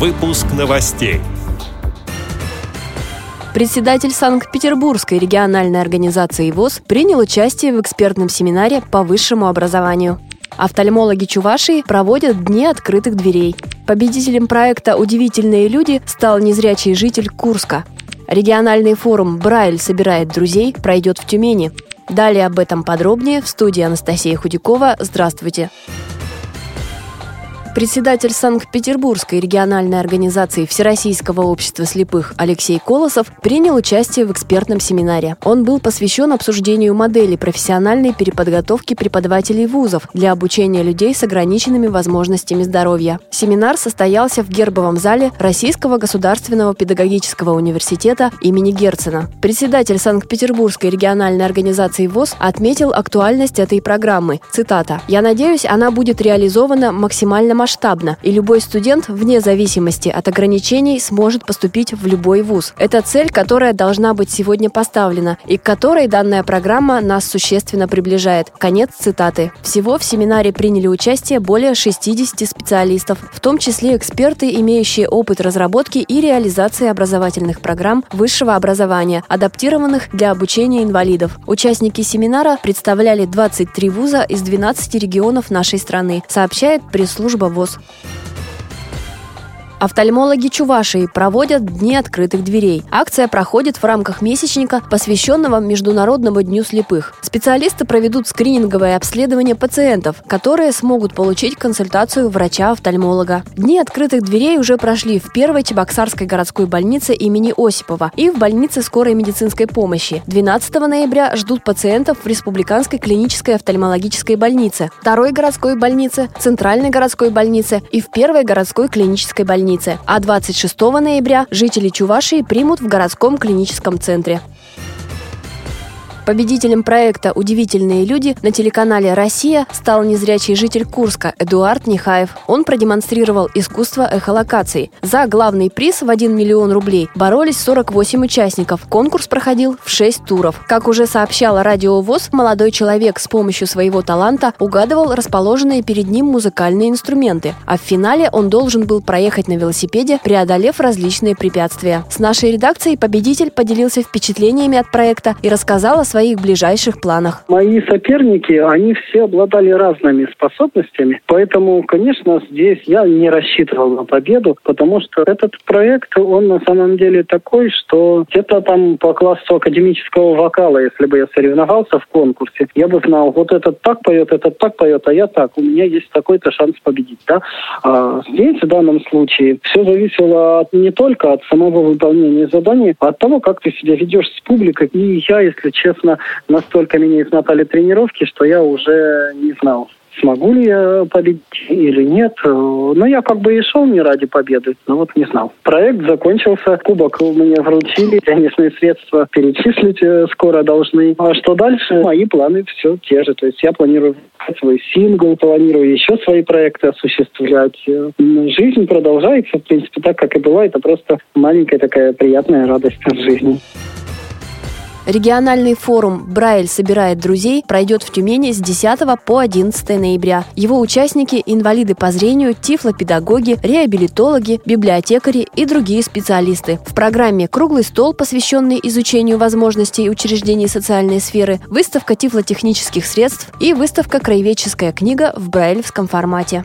Выпуск новостей. Председатель Санкт-Петербургской региональной организации ВОЗ принял участие в экспертном семинаре по высшему образованию. Офтальмологи Чувашии проводят Дни открытых дверей. Победителем проекта «Удивительные люди» стал незрячий житель Курска. Региональный форум «Брайль собирает друзей» пройдет в Тюмени. Далее об этом подробнее в студии Анастасия Худякова. Здравствуйте! Председатель Санкт-Петербургской региональной организации Всероссийского общества слепых Алексей Колосов принял участие в экспертном семинаре. Он был посвящен обсуждению модели профессиональной переподготовки преподавателей вузов для обучения людей с ограниченными возможностями здоровья. Семинар состоялся в Гербовом зале Российского государственного педагогического университета имени Герцена. Председатель Санкт-Петербургской региональной организации ВОЗ отметил актуальность этой программы. Цитата. «Я надеюсь, она будет реализована максимально масштабно, и любой студент, вне зависимости от ограничений, сможет поступить в любой вуз. Это цель, которая должна быть сегодня поставлена, и к которой данная программа нас существенно приближает. Конец цитаты. Всего в семинаре приняли участие более 60 специалистов, в том числе эксперты, имеющие опыт разработки и реализации образовательных программ высшего образования, адаптированных для обучения инвалидов. Участники семинара представляли 23 вуза из 12 регионов нашей страны, сообщает пресс-служба ВОЗ. Офтальмологи Чувашии проводят Дни открытых дверей. Акция проходит в рамках месячника, посвященного Международному дню слепых. Специалисты проведут скрининговое обследование пациентов, которые смогут получить консультацию врача-офтальмолога. Дни открытых дверей уже прошли в первой Чебоксарской городской больнице имени Осипова и в больнице скорой медицинской помощи. 12 ноября ждут пациентов в Республиканской клинической офтальмологической больнице, второй городской больнице, центральной городской больнице и в первой городской клинической больнице больнице, а 26 ноября жители Чувашии примут в городском клиническом центре. Победителем проекта «Удивительные люди» на телеканале «Россия» стал незрячий житель Курска Эдуард Нихаев. Он продемонстрировал искусство эхолокации. За главный приз в 1 миллион рублей боролись 48 участников. Конкурс проходил в 6 туров. Как уже сообщала Радио ВОЗ, молодой человек с помощью своего таланта угадывал расположенные перед ним музыкальные инструменты. А в финале он должен был проехать на велосипеде, преодолев различные препятствия. С нашей редакцией победитель поделился впечатлениями от проекта и рассказал о своих ближайших планах? Мои соперники, они все обладали разными способностями, поэтому, конечно, здесь я не рассчитывал на победу, потому что этот проект, он на самом деле такой, что где-то там по классу академического вокала, если бы я соревновался в конкурсе, я бы знал, вот этот так поет, этот так поет, а я так, у меня есть такой-то шанс победить, да. А здесь, в данном случае, все зависело от, не только от самого выполнения задания, а от того, как ты себя ведешь с публикой. И я, если честно, конечно, настолько меня измотали тренировки, что я уже не знал, смогу ли я победить или нет. Но я как бы и шел не ради победы, но вот не знал. Проект закончился, кубок мне вручили, денежные средства перечислить э, скоро должны. А что дальше? Мои планы все те же. То есть я планирую свой сингл, планирую еще свои проекты осуществлять. Э, жизнь продолжается, в принципе, так, как и была. Это просто маленькая такая приятная радость в жизни. Региональный форум «Брайль собирает друзей» пройдет в Тюмени с 10 по 11 ноября. Его участники – инвалиды по зрению, тифлопедагоги, реабилитологи, библиотекари и другие специалисты. В программе «Круглый стол», посвященный изучению возможностей учреждений социальной сферы, выставка тифлотехнических средств и выставка «Краеведческая книга» в брайлевском формате.